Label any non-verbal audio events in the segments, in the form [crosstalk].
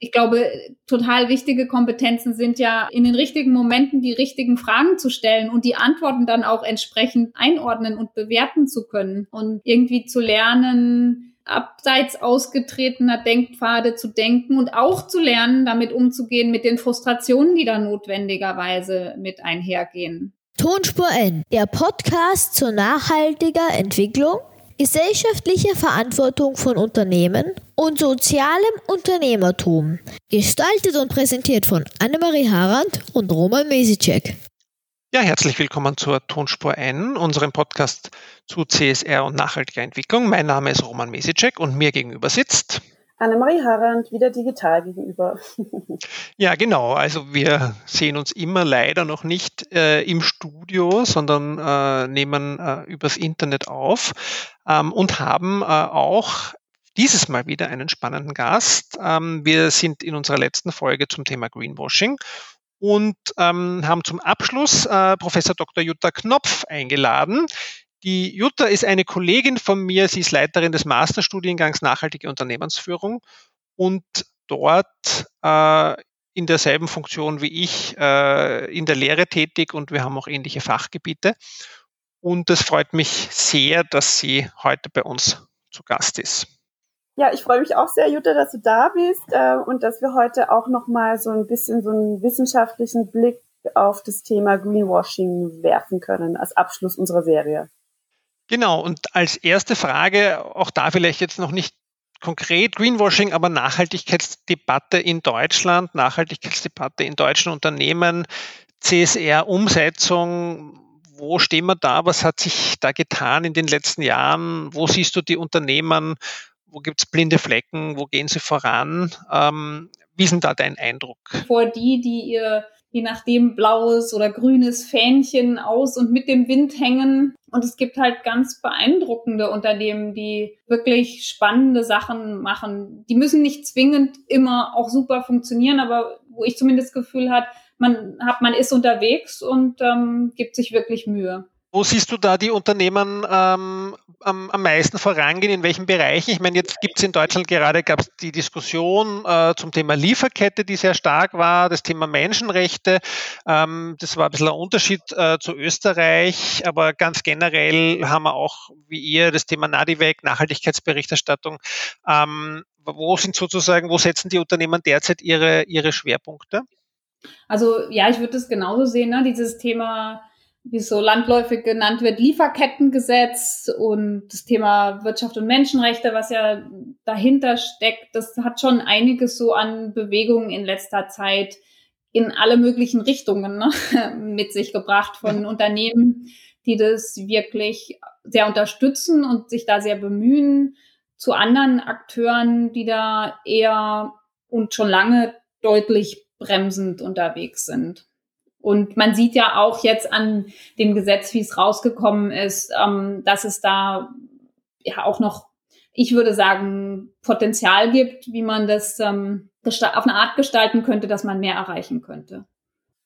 ich glaube, total wichtige Kompetenzen sind ja in den richtigen Momenten die richtigen Fragen zu stellen und die Antworten dann auch entsprechend einordnen und bewerten zu können und irgendwie zu lernen, abseits ausgetretener Denkpfade zu denken und auch zu lernen, damit umzugehen mit den Frustrationen, die da notwendigerweise mit einhergehen. Tonspur N, der Podcast zur nachhaltiger Entwicklung Gesellschaftliche Verantwortung von Unternehmen und sozialem Unternehmertum. Gestaltet und präsentiert von Annemarie Harand und Roman Mesicek. Ja, herzlich willkommen zur Tonspur N, unserem Podcast zu CSR und nachhaltiger Entwicklung. Mein Name ist Roman Mesicek und mir gegenüber sitzt Annemarie Harand wieder digital gegenüber. [laughs] ja, genau. Also wir sehen uns immer leider noch nicht äh, im Studio, sondern äh, nehmen äh, übers Internet auf ähm, und haben äh, auch dieses Mal wieder einen spannenden Gast. Ähm, wir sind in unserer letzten Folge zum Thema Greenwashing und ähm, haben zum Abschluss äh, Professor Dr. Jutta Knopf eingeladen. Die Jutta ist eine Kollegin von mir. Sie ist Leiterin des Masterstudiengangs Nachhaltige Unternehmensführung und dort äh, in derselben Funktion wie ich äh, in der Lehre tätig und wir haben auch ähnliche Fachgebiete. Und es freut mich sehr, dass sie heute bei uns zu Gast ist. Ja, ich freue mich auch sehr, Jutta, dass du da bist äh, und dass wir heute auch noch mal so ein bisschen so einen wissenschaftlichen Blick auf das Thema Greenwashing werfen können als Abschluss unserer Serie. Genau, und als erste Frage, auch da vielleicht jetzt noch nicht konkret Greenwashing, aber Nachhaltigkeitsdebatte in Deutschland, Nachhaltigkeitsdebatte in deutschen Unternehmen, CSR-Umsetzung. Wo stehen wir da? Was hat sich da getan in den letzten Jahren? Wo siehst du die Unternehmen? Wo gibt es blinde Flecken? Wo gehen sie voran? Ähm, wie ist denn da dein Eindruck? Vor die, die ihr je nachdem blaues oder grünes Fähnchen aus und mit dem Wind hängen. Und es gibt halt ganz beeindruckende Unternehmen, die wirklich spannende Sachen machen. Die müssen nicht zwingend immer auch super funktionieren, aber wo ich zumindest das Gefühl hat, man hat, man ist unterwegs und ähm, gibt sich wirklich Mühe. Wo siehst du da die Unternehmen ähm, am, am meisten vorangehen? In welchen Bereichen? Ich meine, jetzt gibt es in Deutschland gerade gab es die Diskussion äh, zum Thema Lieferkette, die sehr stark war, das Thema Menschenrechte. Ähm, das war ein bisschen ein Unterschied äh, zu Österreich, aber ganz generell haben wir auch, wie ihr, das Thema NADIVEC, Nachhaltigkeitsberichterstattung. Ähm, wo sind sozusagen, wo setzen die Unternehmen derzeit ihre, ihre Schwerpunkte? Also ja, ich würde das genauso sehen, ne? dieses Thema wie es so landläufig genannt wird, Lieferkettengesetz und das Thema Wirtschaft und Menschenrechte, was ja dahinter steckt, das hat schon einiges so an Bewegungen in letzter Zeit in alle möglichen Richtungen ne, [laughs] mit sich gebracht von Unternehmen, die das wirklich sehr unterstützen und sich da sehr bemühen, zu anderen Akteuren, die da eher und schon lange deutlich bremsend unterwegs sind. Und man sieht ja auch jetzt an dem Gesetz, wie es rausgekommen ist, ähm, dass es da ja auch noch, ich würde sagen, Potenzial gibt, wie man das ähm, auf eine Art gestalten könnte, dass man mehr erreichen könnte.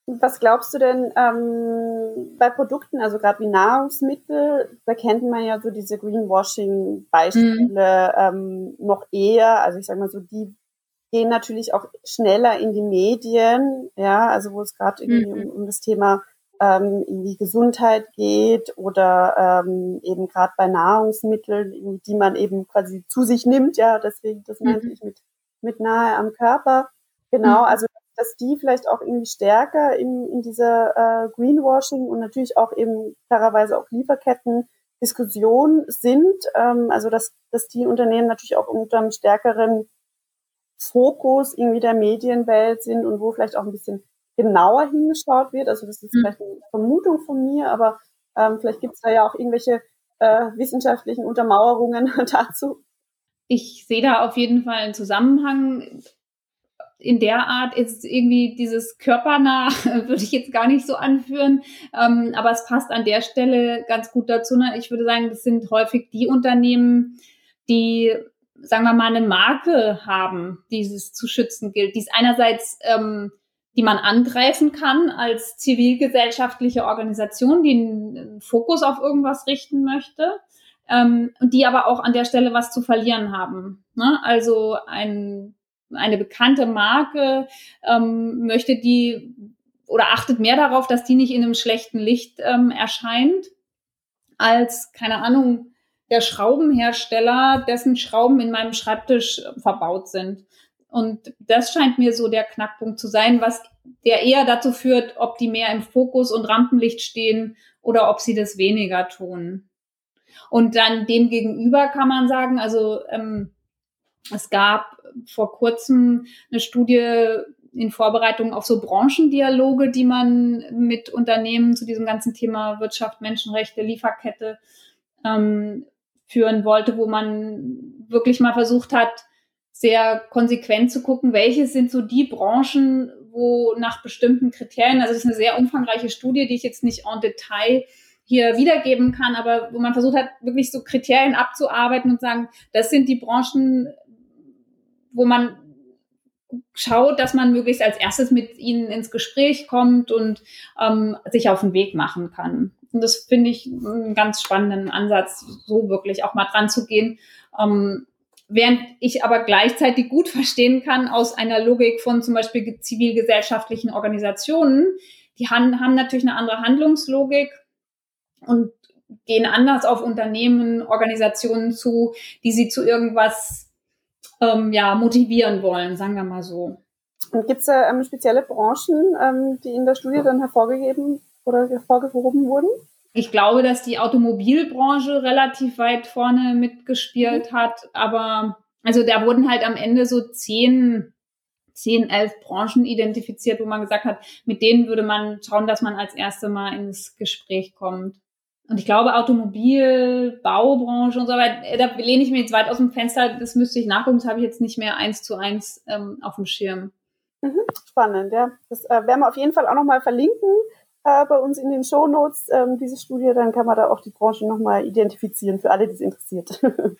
Was glaubst du denn ähm, bei Produkten, also gerade wie Nahrungsmittel, da kennt man ja so diese Greenwashing-Beispiele mhm. ähm, noch eher, also ich sage mal so die gehen natürlich auch schneller in die Medien, ja, also wo es gerade irgendwie mhm. um, um, das Thema ähm, irgendwie Gesundheit geht oder ähm, eben gerade bei Nahrungsmitteln, die man eben quasi zu sich nimmt, ja, deswegen, das meinte mhm. ich mit, mit nahe am Körper. Genau, mhm. also dass die vielleicht auch irgendwie stärker in, in dieser äh, Greenwashing und natürlich auch eben klarerweise auch Lieferketten Diskussion sind, ähm, also dass, dass die Unternehmen natürlich auch unter einem stärkeren Fokus irgendwie der Medienwelt sind und wo vielleicht auch ein bisschen genauer hingeschaut wird. Also das ist mhm. vielleicht eine Vermutung von mir, aber ähm, vielleicht gibt es da ja auch irgendwelche äh, wissenschaftlichen Untermauerungen [laughs] dazu. Ich sehe da auf jeden Fall einen Zusammenhang. In der Art ist irgendwie dieses körpernah, [laughs] würde ich jetzt gar nicht so anführen, ähm, aber es passt an der Stelle ganz gut dazu. Ne? Ich würde sagen, das sind häufig die Unternehmen, die sagen wir mal, eine Marke haben, die es zu schützen gilt, die es einerseits, ähm, die man angreifen kann als zivilgesellschaftliche Organisation, die einen Fokus auf irgendwas richten möchte, ähm, die aber auch an der Stelle was zu verlieren haben. Ne? Also ein eine bekannte Marke ähm, möchte die oder achtet mehr darauf, dass die nicht in einem schlechten Licht ähm, erscheint, als, keine Ahnung, der Schraubenhersteller, dessen Schrauben in meinem Schreibtisch verbaut sind. Und das scheint mir so der Knackpunkt zu sein, was der eher dazu führt, ob die mehr im Fokus und Rampenlicht stehen oder ob sie das weniger tun. Und dann dem gegenüber kann man sagen, also ähm, es gab vor kurzem eine Studie in Vorbereitung auf so Branchendialoge, die man mit Unternehmen zu diesem ganzen Thema Wirtschaft, Menschenrechte, Lieferkette ähm, führen wollte, wo man wirklich mal versucht hat, sehr konsequent zu gucken, welche sind so die Branchen, wo nach bestimmten Kriterien, also das ist eine sehr umfangreiche Studie, die ich jetzt nicht en Detail hier wiedergeben kann, aber wo man versucht hat, wirklich so Kriterien abzuarbeiten und sagen, das sind die Branchen, wo man schaut, dass man möglichst als erstes mit ihnen ins Gespräch kommt und ähm, sich auf den Weg machen kann. Und das finde ich einen ganz spannenden Ansatz, so wirklich auch mal dran zu gehen. Ähm, während ich aber gleichzeitig gut verstehen kann aus einer Logik von zum Beispiel zivilgesellschaftlichen Organisationen, die haben, haben natürlich eine andere Handlungslogik und gehen anders auf Unternehmen, Organisationen zu, die sie zu irgendwas ähm, ja, motivieren wollen, sagen wir mal so. Und gibt es da ähm, spezielle Branchen, ähm, die in der Studie dann hervorgegeben oder hervorgehoben wurden? Ich glaube, dass die Automobilbranche relativ weit vorne mitgespielt mhm. hat, aber also da wurden halt am Ende so zehn, zehn, elf Branchen identifiziert, wo man gesagt hat, mit denen würde man schauen, dass man als erste mal ins Gespräch kommt. Und ich glaube, Automobil, Baubranche und so weiter, äh, da lehne ich mir jetzt weit aus dem Fenster, das müsste ich nachgucken, das habe ich jetzt nicht mehr eins zu eins ähm, auf dem Schirm. Mhm, spannend, ja. Das äh, werden wir auf jeden Fall auch nochmal verlinken äh, bei uns in den Show Notes, ähm, diese Studie, dann kann man da auch die Branche nochmal identifizieren für alle, die es interessiert. [laughs]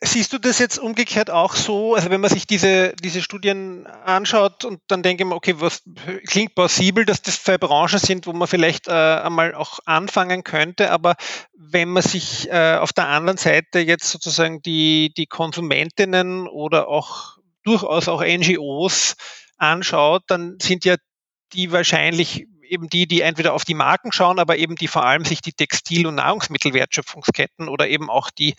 Siehst du das jetzt umgekehrt auch so? Also wenn man sich diese, diese Studien anschaut und dann denke ich mir, okay, was klingt plausibel, dass das zwei Branchen sind, wo man vielleicht äh, einmal auch anfangen könnte, aber wenn man sich äh, auf der anderen Seite jetzt sozusagen die, die Konsumentinnen oder auch durchaus auch NGOs anschaut, dann sind ja die wahrscheinlich eben die, die entweder auf die Marken schauen, aber eben die vor allem sich die Textil- und Nahrungsmittelwertschöpfungsketten oder eben auch die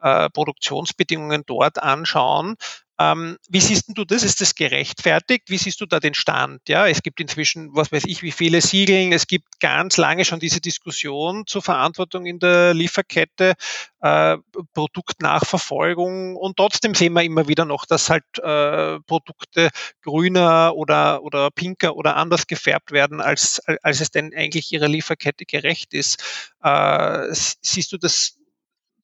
äh, Produktionsbedingungen dort anschauen. Ähm, wie siehst du das? Ist das gerechtfertigt? Wie siehst du da den Stand? Ja, es gibt inzwischen, was weiß ich, wie viele Siegeln. Es gibt ganz lange schon diese Diskussion zur Verantwortung in der Lieferkette, äh, Produktnachverfolgung. Und trotzdem sehen wir immer wieder noch, dass halt äh, Produkte grüner oder, oder pinker oder anders gefärbt werden, als, als es denn eigentlich ihrer Lieferkette gerecht ist. Äh, siehst du das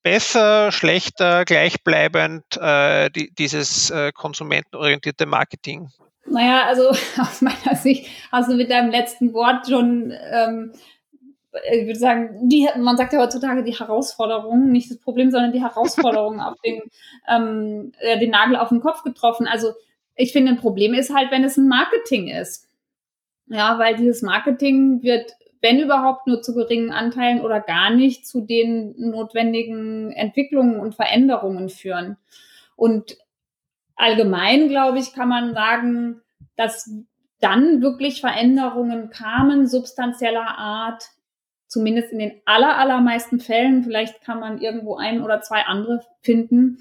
besser, schlechter, gleichbleibend, äh, die, dieses äh, konsumentenorientierte Marketing? Naja, also [laughs] aus meiner Sicht hast du mit deinem letzten Wort schon, ähm, ich würde sagen, die, man sagt ja heutzutage die Herausforderung, nicht das Problem, sondern die Herausforderung [laughs] auf den, ähm, äh, den Nagel auf den Kopf getroffen. Also ich finde, ein Problem ist halt, wenn es ein Marketing ist. Ja, weil dieses Marketing wird wenn überhaupt nur zu geringen Anteilen oder gar nicht zu den notwendigen Entwicklungen und Veränderungen führen. Und allgemein, glaube ich, kann man sagen, dass dann wirklich Veränderungen kamen, substanzieller Art, zumindest in den aller, allermeisten Fällen, vielleicht kann man irgendwo ein oder zwei andere finden,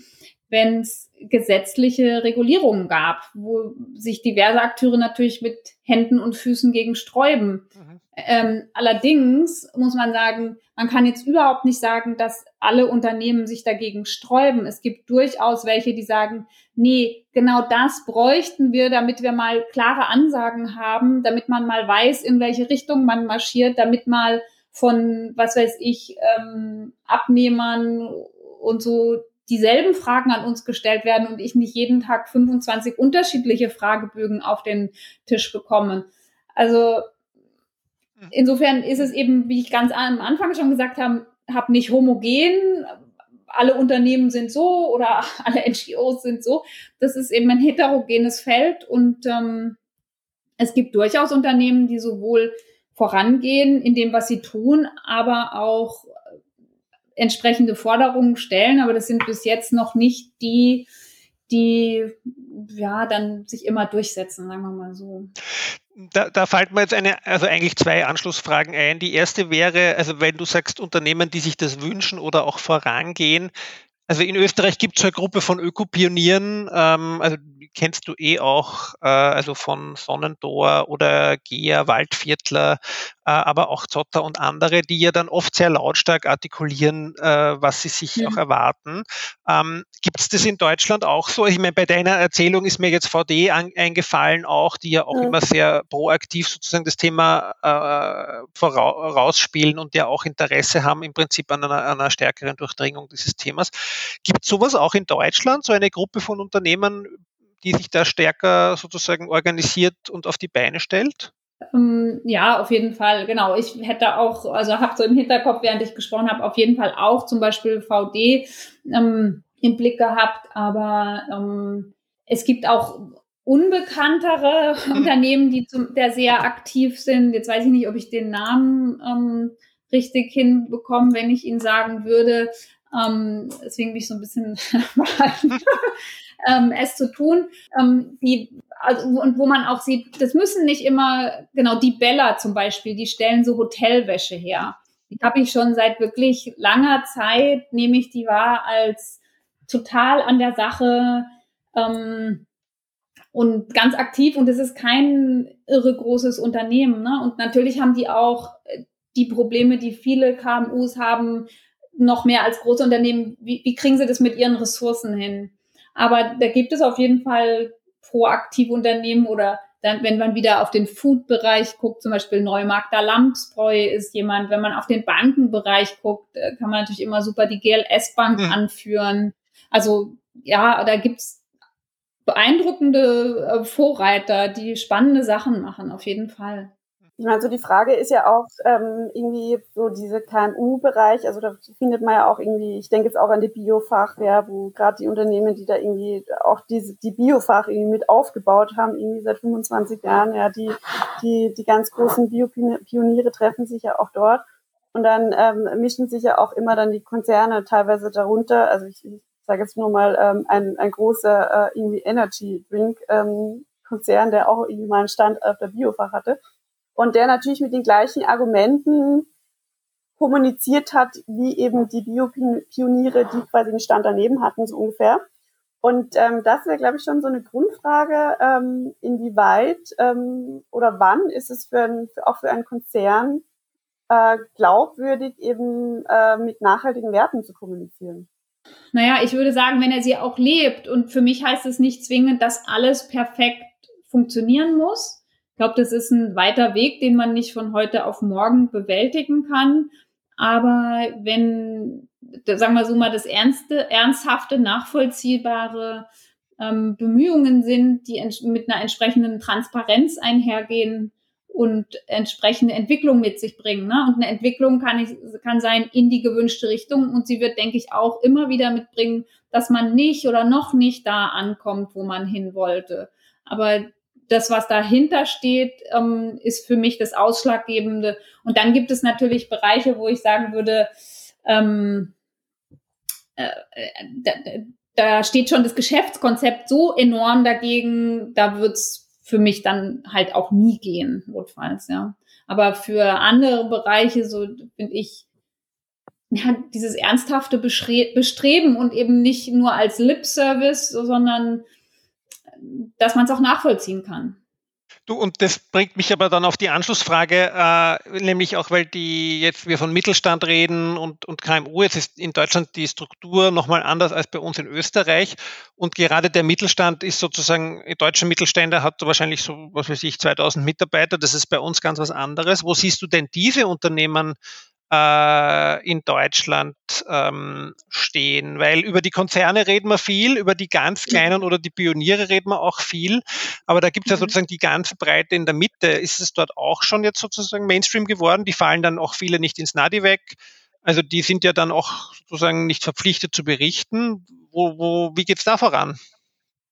wenn es gesetzliche Regulierungen gab, wo sich diverse Akteure natürlich mit Händen und Füßen gegen sträuben. Mhm. Ähm, allerdings muss man sagen, man kann jetzt überhaupt nicht sagen, dass alle Unternehmen sich dagegen sträuben. Es gibt durchaus welche, die sagen, nee, genau das bräuchten wir, damit wir mal klare Ansagen haben, damit man mal weiß, in welche Richtung man marschiert, damit mal von, was weiß ich, ähm, Abnehmern und so dieselben Fragen an uns gestellt werden und ich nicht jeden Tag 25 unterschiedliche Fragebögen auf den Tisch bekomme. Also hm. insofern ist es eben, wie ich ganz am Anfang schon gesagt habe, habe nicht homogen, alle Unternehmen sind so oder [laughs] alle NGOs sind so. Das ist eben ein heterogenes Feld und ähm, es gibt durchaus Unternehmen, die sowohl vorangehen in dem, was sie tun, aber auch entsprechende Forderungen stellen, aber das sind bis jetzt noch nicht die, die ja dann sich immer durchsetzen, sagen wir mal so. Da, da fällt mir jetzt eine, also eigentlich zwei Anschlussfragen ein. Die erste wäre, also wenn du sagst Unternehmen, die sich das wünschen oder auch vorangehen, also in Österreich gibt es eine Gruppe von Ökopionieren, ähm, also kennst du eh auch, äh, also von Sonnentor oder Gea, Waldviertler, äh, aber auch Zotter und andere, die ja dann oft sehr lautstark artikulieren, äh, was sie sich mhm. auch erwarten. Ähm, Gibt es das in Deutschland auch so? Ich meine, bei deiner Erzählung ist mir jetzt VD an, eingefallen auch, die ja auch mhm. immer sehr proaktiv sozusagen das Thema äh, vorausspielen und ja auch Interesse haben im Prinzip an einer, einer stärkeren Durchdringung dieses Themas. Gibt es sowas auch in Deutschland, so eine Gruppe von Unternehmen, die sich da stärker sozusagen organisiert und auf die Beine stellt? Ähm, ja, auf jeden Fall, genau. Ich hätte auch, also habe so im Hinterkopf, während ich gesprochen habe, auf jeden Fall auch zum Beispiel VD ähm, im Blick gehabt, aber ähm, es gibt auch unbekanntere mhm. Unternehmen, die zum, der sehr aktiv sind. Jetzt weiß ich nicht, ob ich den Namen ähm, richtig hinbekomme, wenn ich ihn sagen würde. Ähm, deswegen bin ich so ein bisschen [laughs] [laughs] ähm, es zu tun. Ähm, die, also, und wo man auch sieht, das müssen nicht immer, genau, die Bella zum Beispiel, die stellen so Hotelwäsche her. Die habe ich schon seit wirklich langer Zeit, nehme ich die wahr als total an der Sache ähm, und ganz aktiv. Und es ist kein irre großes Unternehmen. Ne? Und natürlich haben die auch die Probleme, die viele KMUs haben, noch mehr als große Unternehmen. Wie, wie kriegen sie das mit ihren Ressourcen hin? Aber da gibt es auf jeden Fall proaktive Unternehmen oder dann, wenn man wieder auf den Food-Bereich guckt, zum Beispiel Neumarkter Lamsbräu ist jemand, wenn man auf den Bankenbereich guckt, äh, kann man natürlich immer super die GLS-Bank mhm. anführen. Also ja, da gibt's beeindruckende äh, Vorreiter, die spannende Sachen machen, auf jeden Fall. Ich meine, so die Frage ist ja auch ähm, irgendwie so diese KMU-Bereich, also da findet man ja auch irgendwie, ich denke jetzt auch an die Biofachwehr, wo gerade die Unternehmen, die da irgendwie auch diese die Biofach irgendwie mit aufgebaut haben, irgendwie seit 25 Jahren, ja, die die die ganz großen Biopioniere treffen sich ja auch dort und dann ähm, mischen sich ja auch immer dann die Konzerne teilweise darunter. Also ich, ich sage jetzt nur mal ähm, ein ein großer äh, irgendwie Energy Drink ähm, Konzern, der auch irgendwie mal einen Stand auf der Biofach hatte und der natürlich mit den gleichen Argumenten kommuniziert hat, wie eben die Biopioniere, die quasi einen Stand daneben hatten, so ungefähr. Und ähm, das wäre, glaube ich, schon so eine Grundfrage, ähm, inwieweit ähm, oder wann ist es für, ein, auch für einen Konzern äh, glaubwürdig, eben äh, mit nachhaltigen Werten zu kommunizieren. Naja, ich würde sagen, wenn er sie auch lebt, und für mich heißt es nicht zwingend, dass alles perfekt funktionieren muss, ich glaube, das ist ein weiter Weg, den man nicht von heute auf morgen bewältigen kann. Aber wenn, sagen wir so mal, das ernste, ernsthafte, nachvollziehbare ähm, Bemühungen sind, die mit einer entsprechenden Transparenz einhergehen und entsprechende Entwicklung mit sich bringen. Ne? Und eine Entwicklung kann, ich, kann sein in die gewünschte Richtung und sie wird, denke ich, auch immer wieder mitbringen, dass man nicht oder noch nicht da ankommt, wo man hin wollte. Aber das, was dahinter steht, ähm, ist für mich das Ausschlaggebende. Und dann gibt es natürlich Bereiche, wo ich sagen würde, ähm, äh, da, da steht schon das Geschäftskonzept so enorm dagegen, da wird's für mich dann halt auch nie gehen, notfalls, ja. Aber für andere Bereiche, so finde ich, ja, dieses ernsthafte Bestreben und eben nicht nur als Lip-Service, sondern dass man es auch nachvollziehen kann. Du, und das bringt mich aber dann auf die Anschlussfrage, äh, nämlich auch, weil die jetzt wir von Mittelstand reden und, und KMU, jetzt ist in Deutschland die Struktur nochmal anders als bei uns in Österreich. Und gerade der Mittelstand ist sozusagen, deutscher Mittelständler hat wahrscheinlich so, was weiß ich, 2000 Mitarbeiter. Das ist bei uns ganz was anderes. Wo siehst du denn diese Unternehmen in Deutschland ähm, stehen. Weil über die Konzerne reden wir viel, über die ganz kleinen oder die Pioniere reden wir auch viel. Aber da gibt es ja mhm. sozusagen die ganze Breite in der Mitte. Ist es dort auch schon jetzt sozusagen Mainstream geworden? Die fallen dann auch viele nicht ins Nadi weg. Also die sind ja dann auch sozusagen nicht verpflichtet zu berichten. Wo, wo, wie geht's da voran?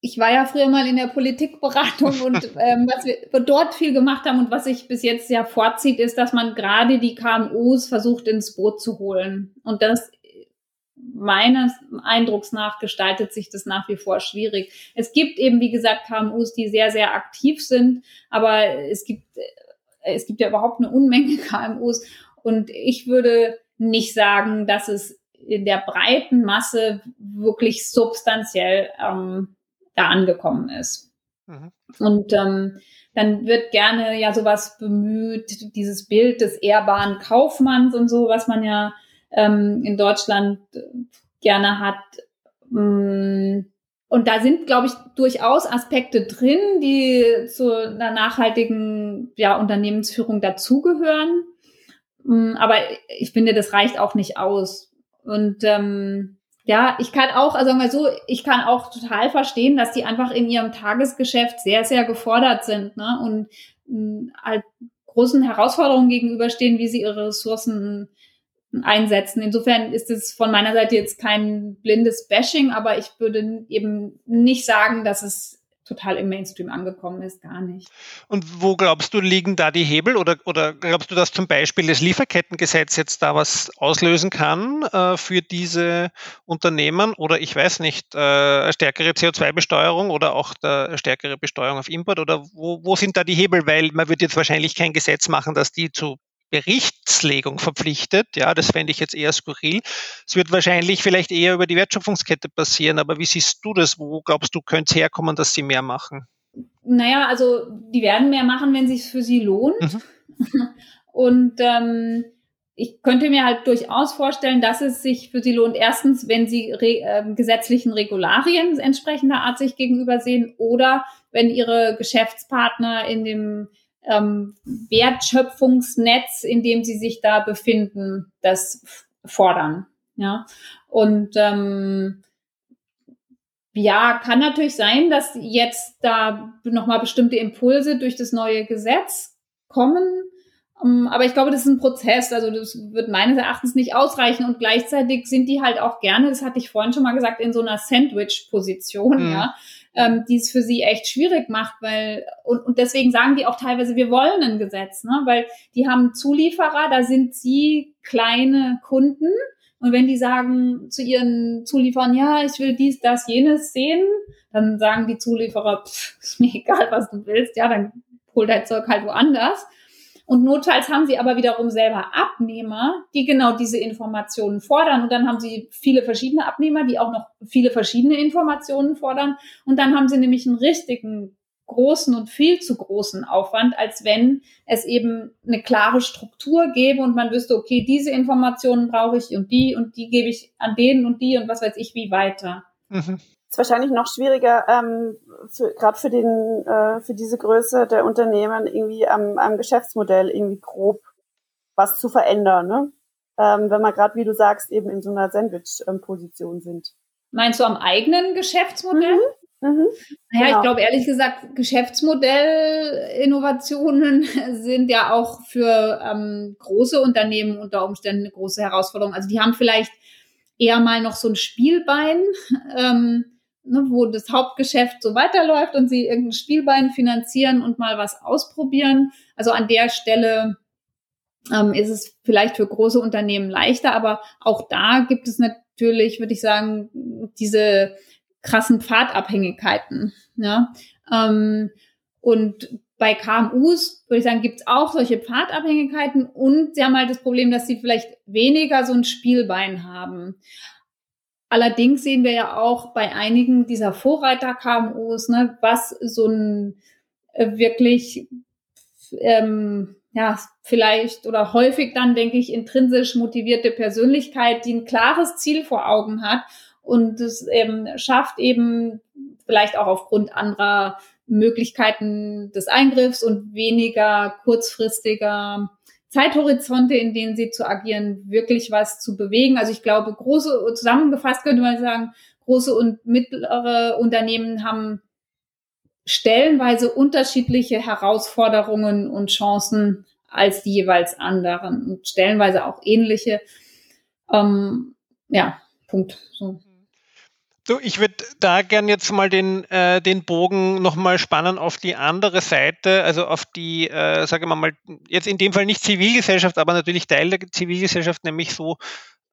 Ich war ja früher mal in der Politikberatung [laughs] und ähm, was wir dort viel gemacht haben und was sich bis jetzt ja vorzieht, ist, dass man gerade die KMUs versucht ins Boot zu holen. Und das meines Eindrucks nach gestaltet sich das nach wie vor schwierig. Es gibt eben, wie gesagt, KMUs, die sehr, sehr aktiv sind, aber es gibt, es gibt ja überhaupt eine Unmenge [laughs] KMUs und ich würde nicht sagen, dass es in der breiten Masse wirklich substanziell ähm, da angekommen ist. Mhm. Und ähm, dann wird gerne ja sowas bemüht, dieses Bild des ehrbaren Kaufmanns und so, was man ja ähm, in Deutschland gerne hat. Mm, und da sind, glaube ich, durchaus Aspekte drin, die zu einer nachhaltigen ja, Unternehmensführung dazugehören. Mm, aber ich finde, das reicht auch nicht aus. Und ähm, ja, ich kann auch, also sagen wir so, ich kann auch total verstehen, dass die einfach in ihrem Tagesgeschäft sehr, sehr gefordert sind ne? und mh, halt großen Herausforderungen gegenüberstehen, wie sie ihre Ressourcen einsetzen. Insofern ist es von meiner Seite jetzt kein blindes Bashing, aber ich würde eben nicht sagen, dass es total im Mainstream angekommen ist, gar nicht. Und wo glaubst du, liegen da die Hebel oder, oder glaubst du, dass zum Beispiel das Lieferkettengesetz jetzt da was auslösen kann äh, für diese Unternehmen oder ich weiß nicht, äh, stärkere CO2-Besteuerung oder auch der stärkere Besteuerung auf Import oder wo, wo sind da die Hebel? Weil man wird jetzt wahrscheinlich kein Gesetz machen, dass die zu Berichtslegung verpflichtet. Ja, das fände ich jetzt eher skurril. Es wird wahrscheinlich vielleicht eher über die Wertschöpfungskette passieren, aber wie siehst du das? Wo glaubst du, könnte es herkommen, dass sie mehr machen? Naja, also die werden mehr machen, wenn es sich für sie lohnt. Mhm. [laughs] Und ähm, ich könnte mir halt durchaus vorstellen, dass es sich für sie lohnt, erstens, wenn sie re äh, gesetzlichen Regularien entsprechender Art sich gegenüber sehen oder wenn ihre Geschäftspartner in dem ähm, Wertschöpfungsnetz, in dem sie sich da befinden, das fordern. Ja, und ähm, ja, kann natürlich sein, dass jetzt da nochmal bestimmte Impulse durch das neue Gesetz kommen. Ähm, aber ich glaube, das ist ein Prozess. Also das wird meines Erachtens nicht ausreichen. Und gleichzeitig sind die halt auch gerne, das hatte ich vorhin schon mal gesagt, in so einer Sandwich-Position, mhm. ja ähm, die es für sie echt schwierig macht, weil und, und deswegen sagen die auch teilweise, wir wollen ein Gesetz, ne? weil die haben Zulieferer, da sind sie kleine Kunden und wenn die sagen zu ihren Zulieferern, ja, ich will dies, das, jenes sehen, dann sagen die Zulieferer, pff, ist mir egal, was du willst, ja, dann hol dein Zeug halt woanders. Und notfalls haben sie aber wiederum selber Abnehmer, die genau diese Informationen fordern. Und dann haben sie viele verschiedene Abnehmer, die auch noch viele verschiedene Informationen fordern. Und dann haben sie nämlich einen richtigen großen und viel zu großen Aufwand, als wenn es eben eine klare Struktur gäbe und man wüsste, okay, diese Informationen brauche ich und die und die gebe ich an denen und die und was weiß ich wie weiter. Mhm ist wahrscheinlich noch schwieriger, ähm, gerade für den, äh, für diese Größe der Unternehmen irgendwie am, am Geschäftsmodell irgendwie grob was zu verändern, ne? Ähm, wenn man gerade, wie du sagst, eben in so einer Sandwich-Position sind. Meinst du am eigenen Geschäftsmodell? Mhm. Mhm. Naja, genau. ich glaube ehrlich gesagt, Geschäftsmodellinnovationen [laughs] sind ja auch für ähm, große Unternehmen unter Umständen eine große Herausforderung. Also die haben vielleicht eher mal noch so ein Spielbein, [laughs] ähm, ne, wo das Hauptgeschäft so weiterläuft und sie irgendein Spielbein finanzieren und mal was ausprobieren. Also an der Stelle ähm, ist es vielleicht für große Unternehmen leichter, aber auch da gibt es natürlich, würde ich sagen, diese krassen Pfadabhängigkeiten. Ja? Ähm, und bei KMUs, würde ich sagen, gibt es auch solche Pfadabhängigkeiten und sie haben halt das Problem, dass sie vielleicht weniger so ein Spielbein haben. Allerdings sehen wir ja auch bei einigen dieser Vorreiter-KMUs, ne, was so ein äh, wirklich, ähm, ja, vielleicht oder häufig dann, denke ich, intrinsisch motivierte Persönlichkeit, die ein klares Ziel vor Augen hat und es ähm, schafft eben vielleicht auch aufgrund anderer Möglichkeiten des Eingriffs und weniger kurzfristiger Zeithorizonte, in denen sie zu agieren, wirklich was zu bewegen. Also ich glaube, große, zusammengefasst könnte man sagen, große und mittlere Unternehmen haben stellenweise unterschiedliche Herausforderungen und Chancen als die jeweils anderen und stellenweise auch ähnliche. Ähm, ja, Punkt. So. Du, ich würde da gern jetzt mal den, äh, den Bogen nochmal spannen auf die andere Seite, also auf die, äh, sagen wir mal, jetzt in dem Fall nicht Zivilgesellschaft, aber natürlich Teil der Zivilgesellschaft, nämlich so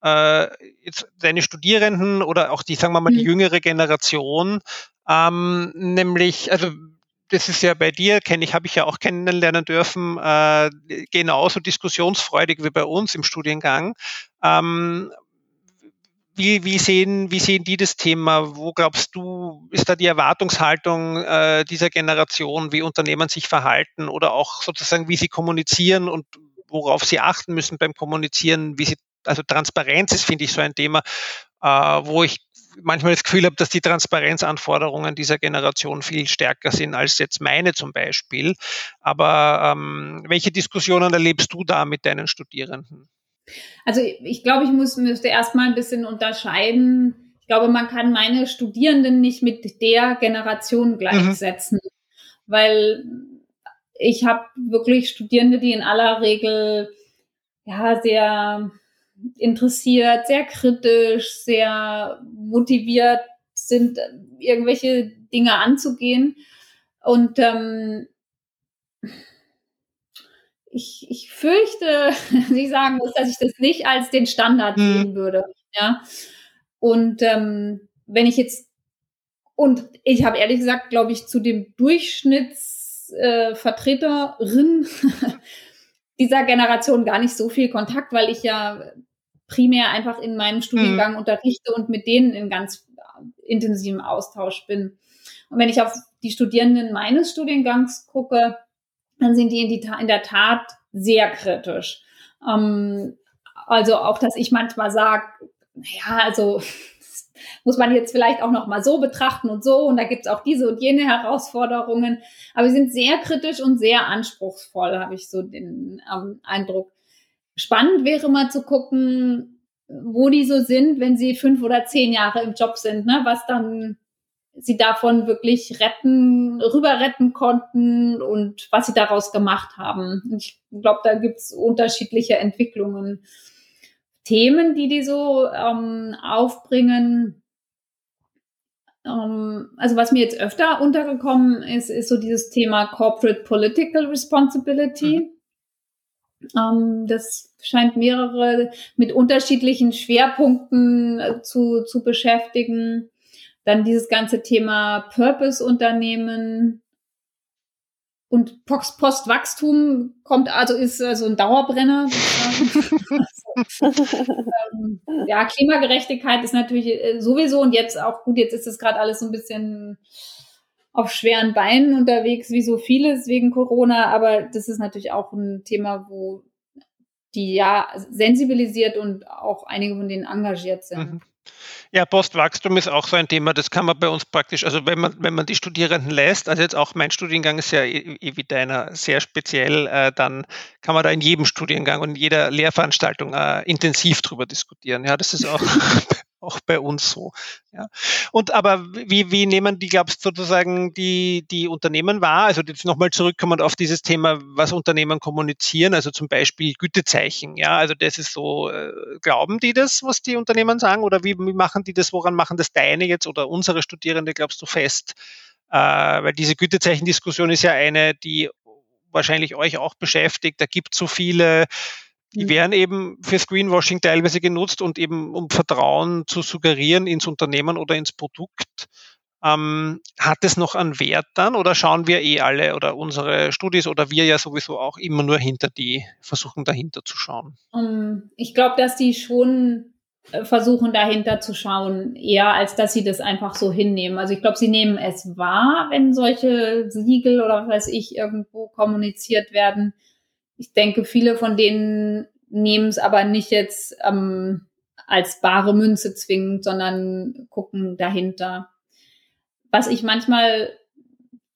äh, jetzt deine Studierenden oder auch die, sagen wir mal, die mhm. jüngere Generation, ähm, nämlich, also das ist ja bei dir, kenne ich, habe ich ja auch kennenlernen dürfen, äh, genauso diskussionsfreudig wie bei uns im Studiengang. Ähm, wie, wie, sehen, wie sehen die das Thema? Wo glaubst du, ist da die Erwartungshaltung äh, dieser Generation, wie Unternehmen sich verhalten oder auch sozusagen, wie sie kommunizieren und worauf sie achten müssen beim Kommunizieren, wie sie, also Transparenz ist, finde ich, so ein Thema, äh, wo ich manchmal das Gefühl habe, dass die Transparenzanforderungen dieser Generation viel stärker sind als jetzt meine zum Beispiel. Aber ähm, welche Diskussionen erlebst du da mit deinen Studierenden? Also ich glaube, ich muss, müsste erstmal ein bisschen unterscheiden. Ich glaube, man kann meine Studierenden nicht mit der Generation gleichsetzen, mhm. weil ich habe wirklich Studierende, die in aller Regel ja sehr interessiert, sehr kritisch, sehr motiviert sind, irgendwelche Dinge anzugehen. Und ähm, ich, ich fürchte, [laughs] ich sagen muss, dass ich das nicht als den Standard mhm. sehen würde. Ja. Und ähm, wenn ich jetzt und ich habe ehrlich gesagt, glaube ich, zu dem Durchschnittsvertreterin äh, [laughs] dieser Generation gar nicht so viel Kontakt, weil ich ja primär einfach in meinem Studiengang mhm. unterrichte und mit denen in ganz intensivem Austausch bin. Und wenn ich auf die Studierenden meines Studiengangs gucke, dann sind die in, die, in der Tat sehr kritisch. Ähm, also auch, dass ich manchmal sage, ja, also [laughs] muss man jetzt vielleicht auch noch mal so betrachten und so und da gibt es auch diese und jene Herausforderungen. Aber sie sind sehr kritisch und sehr anspruchsvoll, habe ich so den ähm, Eindruck. Spannend wäre mal zu gucken, wo die so sind, wenn sie fünf oder zehn Jahre im Job sind, ne? was dann sie davon wirklich retten, rüber retten konnten und was sie daraus gemacht haben. Ich glaube, da gibt's unterschiedliche Entwicklungen. Themen, die die so ähm, aufbringen. Ähm, also was mir jetzt öfter untergekommen ist, ist so dieses Thema Corporate Political Responsibility. Mhm. Ähm, das scheint mehrere mit unterschiedlichen Schwerpunkten äh, zu, zu beschäftigen. Dann dieses ganze Thema Purpose-Unternehmen und Postwachstum kommt also ist also ein Dauerbrenner. [laughs] ähm, ja, Klimagerechtigkeit ist natürlich äh, sowieso und jetzt auch gut. Jetzt ist es gerade alles so ein bisschen auf schweren Beinen unterwegs, wie so vieles wegen Corona. Aber das ist natürlich auch ein Thema, wo die ja sensibilisiert und auch einige von denen engagiert sind. Mhm. Ja, Postwachstum ist auch so ein Thema, das kann man bei uns praktisch, also wenn man, wenn man die Studierenden lässt, also jetzt auch mein Studiengang ist ja wie deiner sehr speziell, äh, dann kann man da in jedem Studiengang und in jeder Lehrveranstaltung äh, intensiv drüber diskutieren. Ja, das ist auch [laughs] [laughs] auch bei uns so. Ja. Und aber wie, wie nehmen die, glaubst du, sozusagen die, die Unternehmen wahr? Also jetzt nochmal zurückkommend auf dieses Thema, was Unternehmen kommunizieren, also zum Beispiel Gütezeichen. Ja, also das ist so, äh, glauben die das, was die Unternehmen sagen? Oder wie, wie machen die das? Woran machen das deine jetzt oder unsere Studierende, glaubst du, fest? Äh, weil diese Gütezeichen-Diskussion ist ja eine, die wahrscheinlich euch auch beschäftigt. Da gibt es so viele die mhm. werden eben für Screenwashing teilweise genutzt und eben um Vertrauen zu suggerieren ins Unternehmen oder ins Produkt. Ähm, hat es noch einen Wert dann oder schauen wir eh alle oder unsere Studis oder wir ja sowieso auch immer nur hinter die, versuchen dahinter zu schauen? Ähm, ich glaube, dass die schon äh, versuchen dahinter zu schauen, eher als dass sie das einfach so hinnehmen. Also ich glaube, sie nehmen es wahr, wenn solche Siegel oder was weiß ich irgendwo kommuniziert werden ich denke, viele von denen nehmen es aber nicht jetzt ähm, als bare Münze zwingend, sondern gucken dahinter. Was ich manchmal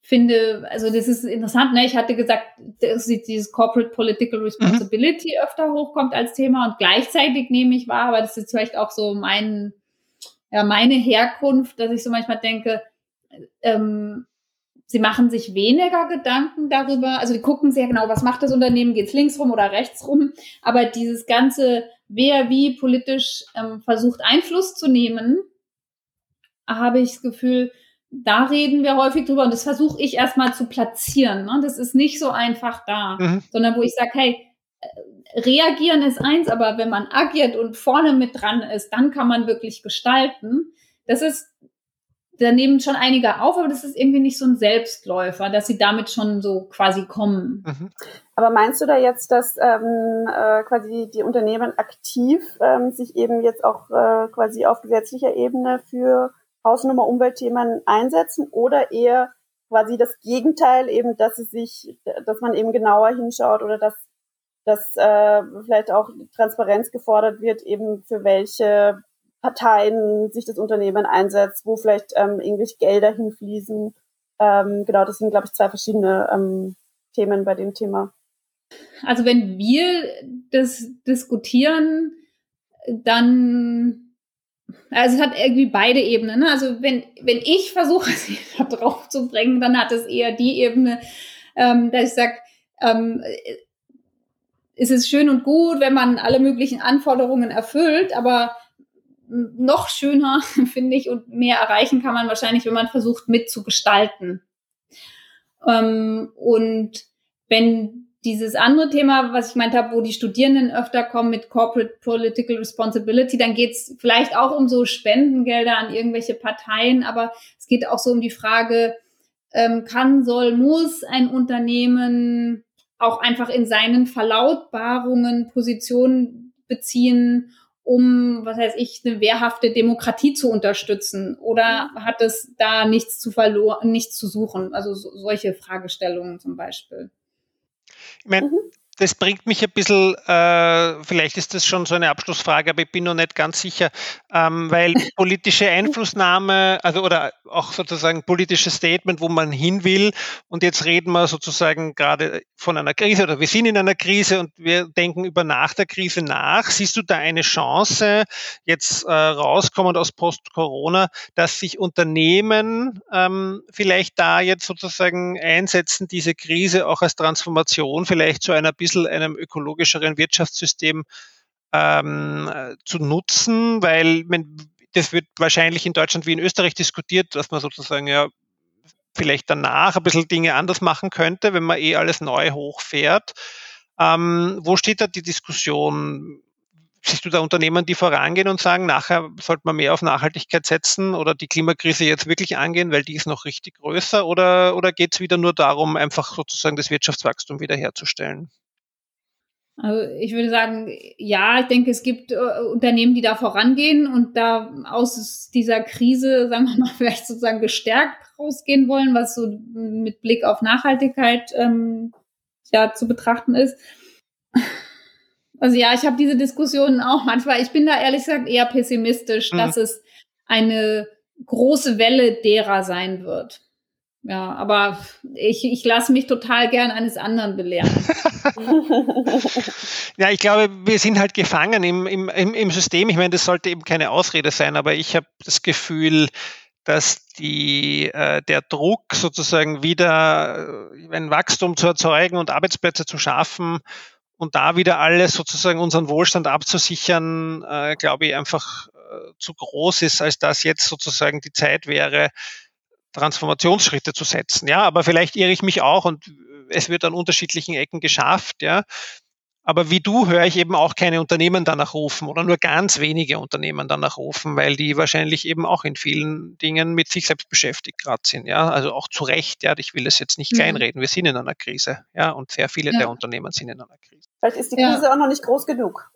finde, also das ist interessant, ne? Ich hatte gesagt, dass dieses Corporate Political Responsibility mhm. öfter hochkommt als Thema und gleichzeitig nehme ich wahr, aber das ist vielleicht auch so mein, ja, meine Herkunft, dass ich so manchmal denke, ähm, Sie machen sich weniger Gedanken darüber, also die gucken sehr genau, was macht das Unternehmen, geht's links rum oder rechts rum, aber dieses ganze, wer wie politisch ähm, versucht Einfluss zu nehmen, habe ich das Gefühl, da reden wir häufig drüber und das versuche ich erstmal zu platzieren. Ne? Das ist nicht so einfach da, mhm. sondern wo ich sage, hey, reagieren ist eins, aber wenn man agiert und vorne mit dran ist, dann kann man wirklich gestalten. Das ist, da nehmen schon einige auf, aber das ist irgendwie nicht so ein Selbstläufer, dass sie damit schon so quasi kommen. Mhm. Aber meinst du da jetzt, dass ähm, äh, quasi die Unternehmen aktiv ähm, sich eben jetzt auch äh, quasi auf gesetzlicher Ebene für Hausnummer Umweltthemen einsetzen oder eher quasi das Gegenteil eben, dass es sich, dass man eben genauer hinschaut oder dass dass äh, vielleicht auch Transparenz gefordert wird, eben für welche Parteien sich das Unternehmen einsetzt, wo vielleicht ähm, irgendwelche Gelder hinfließen. Ähm, genau, das sind, glaube ich, zwei verschiedene ähm, Themen bei dem Thema. Also wenn wir das diskutieren, dann also es hat irgendwie beide Ebenen. Ne? Also wenn, wenn ich versuche, [laughs] sie da drauf zu bringen, dann hat es eher die Ebene, ähm, dass ich sage, ähm, es ist schön und gut, wenn man alle möglichen Anforderungen erfüllt, aber noch schöner, [laughs] finde ich, und mehr erreichen kann man wahrscheinlich, wenn man versucht, mitzugestalten. Ähm, und wenn dieses andere Thema, was ich meint habe, wo die Studierenden öfter kommen mit Corporate Political Responsibility, dann geht es vielleicht auch um so Spendengelder an irgendwelche Parteien, aber es geht auch so um die Frage, ähm, kann, soll, muss ein Unternehmen auch einfach in seinen Verlautbarungen Positionen beziehen, um, was heißt ich, eine wehrhafte Demokratie zu unterstützen? Oder mhm. hat es da nichts zu verloren, nichts zu suchen? Also so, solche Fragestellungen zum Beispiel. Ich meine, mhm das bringt mich ein bisschen, äh, vielleicht ist das schon so eine Abschlussfrage, aber ich bin noch nicht ganz sicher, ähm, weil [laughs] politische Einflussnahme, also oder auch sozusagen politisches Statement, wo man hin will, und jetzt reden wir sozusagen gerade von einer Krise oder wir sind in einer Krise und wir denken über nach der Krise nach. Siehst du da eine Chance, jetzt äh, rauskommend aus Post-Corona, dass sich Unternehmen ähm, vielleicht da jetzt sozusagen einsetzen, diese Krise auch als Transformation vielleicht zu einer bisschen einem ökologischeren Wirtschaftssystem ähm, zu nutzen, weil man, das wird wahrscheinlich in Deutschland wie in Österreich diskutiert, dass man sozusagen ja vielleicht danach ein bisschen Dinge anders machen könnte, wenn man eh alles neu hochfährt. Ähm, wo steht da die Diskussion? Siehst du da Unternehmen, die vorangehen und sagen, nachher sollte man mehr auf Nachhaltigkeit setzen oder die Klimakrise jetzt wirklich angehen, weil die ist noch richtig größer? Oder, oder geht es wieder nur darum, einfach sozusagen das Wirtschaftswachstum wiederherzustellen? Also ich würde sagen, ja, ich denke, es gibt äh, Unternehmen, die da vorangehen und da aus dieser Krise, [laughs] sagen wir mal, vielleicht sozusagen gestärkt rausgehen wollen, was so mit Blick auf Nachhaltigkeit ähm, ja zu betrachten ist. [laughs] Also ja, ich habe diese Diskussionen auch manchmal. Ich bin da ehrlich gesagt eher pessimistisch, mhm. dass es eine große Welle derer sein wird. Ja, aber ich, ich lasse mich total gern eines anderen belehren. [laughs] [laughs] ja, ich glaube, wir sind halt gefangen im, im, im System. Ich meine, das sollte eben keine Ausrede sein, aber ich habe das Gefühl, dass die, äh, der Druck sozusagen wieder äh, ein Wachstum zu erzeugen und Arbeitsplätze zu schaffen und da wieder alles sozusagen unseren Wohlstand abzusichern, äh, glaube ich, einfach äh, zu groß ist, als dass jetzt sozusagen die Zeit wäre, Transformationsschritte zu setzen. Ja, aber vielleicht irre ich mich auch und es wird an unterschiedlichen Ecken geschafft. Ja, aber wie du höre ich eben auch keine Unternehmen danach rufen oder nur ganz wenige Unternehmen danach rufen, weil die wahrscheinlich eben auch in vielen Dingen mit sich selbst beschäftigt gerade sind. Ja, also auch zu Recht. Ja, ich will es jetzt nicht mhm. kleinreden. Wir sind in einer Krise. Ja, und sehr viele ja. der Unternehmen sind in einer Krise. Vielleicht ist die Krise ja. auch noch nicht groß genug.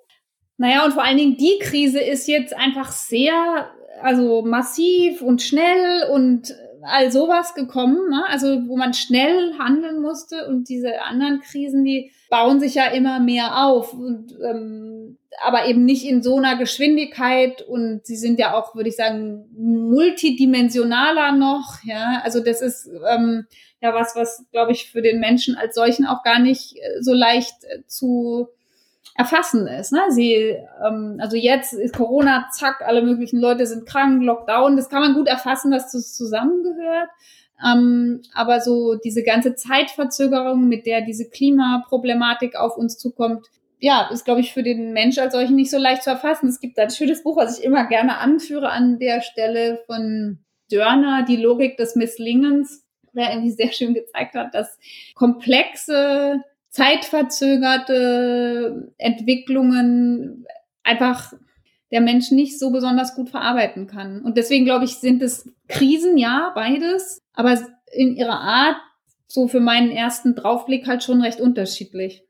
Naja, und vor allen Dingen die Krise ist jetzt einfach sehr, also massiv und schnell und all sowas gekommen, ne? also wo man schnell handeln musste und diese anderen Krisen, die bauen sich ja immer mehr auf, und, ähm, aber eben nicht in so einer Geschwindigkeit und sie sind ja auch, würde ich sagen, multidimensionaler noch, ja, also das ist ähm, ja was, was glaube ich für den Menschen als solchen auch gar nicht äh, so leicht äh, zu erfassen ist. Ne? Sie, ähm, also jetzt ist Corona, zack, alle möglichen Leute sind krank, Lockdown, das kann man gut erfassen, dass das zusammengehört. Ähm, aber so diese ganze Zeitverzögerung, mit der diese Klimaproblematik auf uns zukommt, ja, ist, glaube ich, für den Mensch als solchen nicht so leicht zu erfassen. Es gibt ein schönes Buch, was ich immer gerne anführe an der Stelle von Dörner, Die Logik des Misslingens, der irgendwie sehr schön gezeigt hat, dass komplexe zeitverzögerte Entwicklungen einfach der Mensch nicht so besonders gut verarbeiten kann. Und deswegen glaube ich, sind es Krisen, ja, beides, aber in ihrer Art, so für meinen ersten Draufblick halt schon recht unterschiedlich.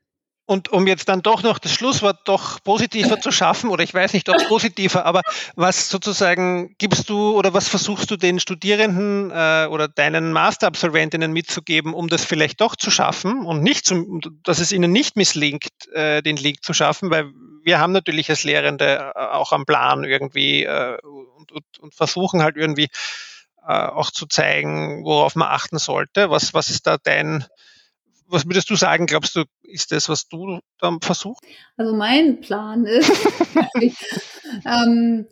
Und um jetzt dann doch noch das Schlusswort doch positiver zu schaffen, oder ich weiß nicht, ob positiver, aber was sozusagen gibst du oder was versuchst du den Studierenden äh, oder deinen Masterabsolventinnen mitzugeben, um das vielleicht doch zu schaffen und nicht zum, dass es ihnen nicht misslingt, äh, den Link zu schaffen, weil wir haben natürlich als Lehrende äh, auch am Plan irgendwie äh, und, und, und versuchen halt irgendwie äh, auch zu zeigen, worauf man achten sollte. Was, was ist da dein was würdest du sagen? Glaubst du, ist das, was du dann versuchst? Also mein Plan ist, [laughs] ähm,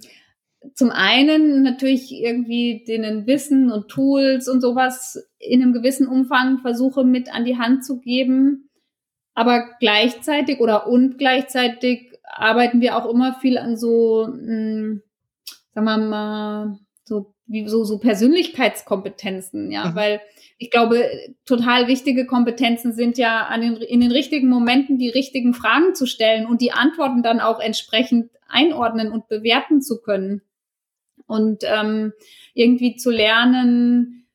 zum einen natürlich irgendwie denen Wissen und Tools und sowas in einem gewissen Umfang versuche mit an die Hand zu geben. Aber gleichzeitig oder und gleichzeitig arbeiten wir auch immer viel an so, mh, hm, sagen wir mal, so, wie, so, so Persönlichkeitskompetenzen, ja, mhm. weil ich glaube, total wichtige Kompetenzen sind ja an den, in den richtigen Momenten die richtigen Fragen zu stellen und die Antworten dann auch entsprechend einordnen und bewerten zu können. Und ähm, irgendwie zu lernen,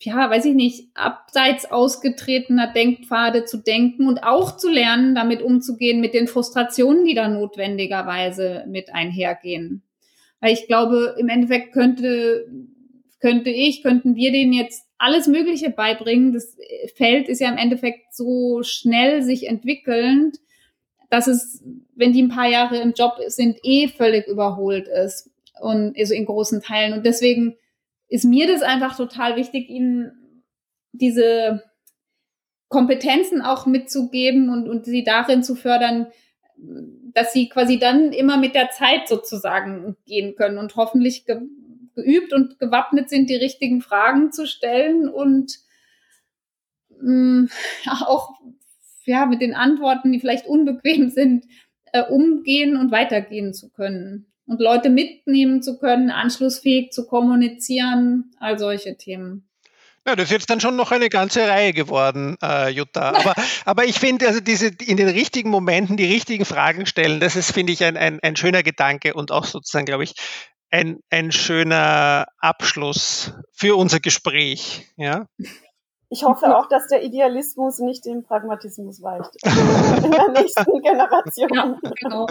ja, weiß ich nicht, abseits ausgetretener Denkpfade zu denken und auch zu lernen, damit umzugehen mit den Frustrationen, die da notwendigerweise mit einhergehen. Weil ich glaube, im Endeffekt könnte, könnte ich, könnten wir denen jetzt alles Mögliche beibringen. Das Feld ist ja im Endeffekt so schnell sich entwickelnd, dass es, wenn die ein paar Jahre im Job sind, eh völlig überholt ist. Und also in großen Teilen. Und deswegen ist mir das einfach total wichtig, ihnen diese Kompetenzen auch mitzugeben und, und sie darin zu fördern, dass sie quasi dann immer mit der Zeit sozusagen gehen können und hoffentlich geübt und gewappnet sind, die richtigen Fragen zu stellen und mh, mm, [laughs] auch ja, mit den Antworten, die vielleicht unbequem [laughs] sind, äh, umgehen und weitergehen zu können und Leute mitnehmen zu können, anschlussfähig zu kommunizieren, all solche Themen. Ja, das ist jetzt dann schon noch eine ganze Reihe geworden, äh, Jutta. Aber, [laughs] aber ich finde, also diese in den richtigen Momenten die richtigen Fragen stellen, das ist, finde ich, ein, ein, ein schöner Gedanke und auch sozusagen, glaube ich, ein, ein schöner Abschluss für unser Gespräch. Ja? Ich hoffe auch, dass der Idealismus nicht dem Pragmatismus weicht. [laughs] In der nächsten Generation. Ja, genau.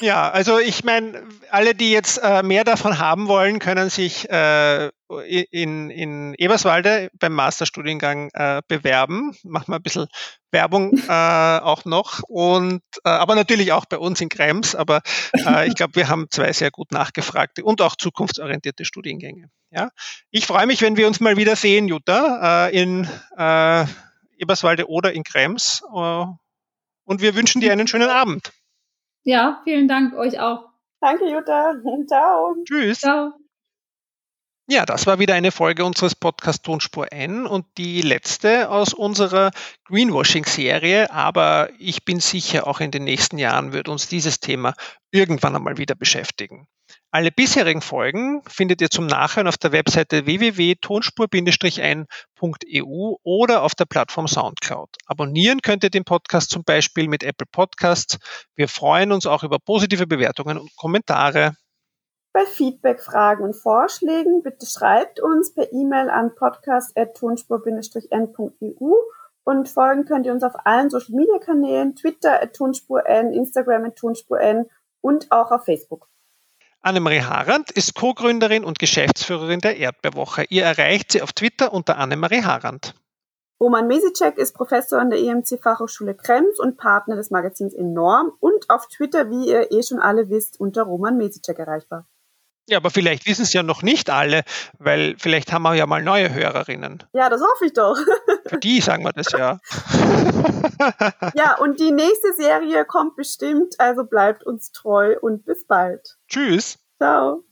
ja also ich meine, alle, die jetzt äh, mehr davon haben wollen, können sich äh, in, in Eberswalde beim Masterstudiengang äh, bewerben. Machen wir ein bisschen Werbung [laughs] äh, auch noch. Und äh, aber natürlich auch bei uns in Krems. Aber äh, ich glaube, wir haben zwei sehr gut nachgefragte und auch zukunftsorientierte Studiengänge. Ja? Ich freue mich, wenn wir uns mal wieder sehen, Jutta, äh, in äh, Eberswalde oder in Krems. Äh, und wir wünschen dir einen schönen Abend. Ja, vielen Dank euch auch. Danke, Jutta. [laughs] Ciao. Tschüss. Ciao. Ja, das war wieder eine Folge unseres Podcasts Tonspur N und die letzte aus unserer Greenwashing-Serie. Aber ich bin sicher, auch in den nächsten Jahren wird uns dieses Thema irgendwann einmal wieder beschäftigen. Alle bisherigen Folgen findet ihr zum Nachhören auf der Webseite www.tonspur-n.eu oder auf der Plattform Soundcloud. Abonnieren könnt ihr den Podcast zum Beispiel mit Apple Podcasts. Wir freuen uns auch über positive Bewertungen und Kommentare. Bei Feedback, Fragen und Vorschlägen bitte schreibt uns per E-Mail an podcast.tonspur-n.eu und folgen könnt ihr uns auf allen Social Media Kanälen, Twitter at Tonspur N, Instagram at Tonspur N und auch auf Facebook. Annemarie Harand ist Co-Gründerin und Geschäftsführerin der Erdbeerwoche. Ihr erreicht sie auf Twitter unter Annemarie Harand. Roman Mesicek ist Professor an der EMC Fachhochschule Krems und Partner des Magazins Enorm und auf Twitter, wie ihr eh schon alle wisst, unter Roman Mesicek erreichbar. Ja, aber vielleicht wissen es ja noch nicht alle, weil vielleicht haben wir ja mal neue Hörerinnen. Ja, das hoffe ich doch. [laughs] Für die sagen wir das ja. [laughs] ja, und die nächste Serie kommt bestimmt, also bleibt uns treu und bis bald. Tschüss. Ciao.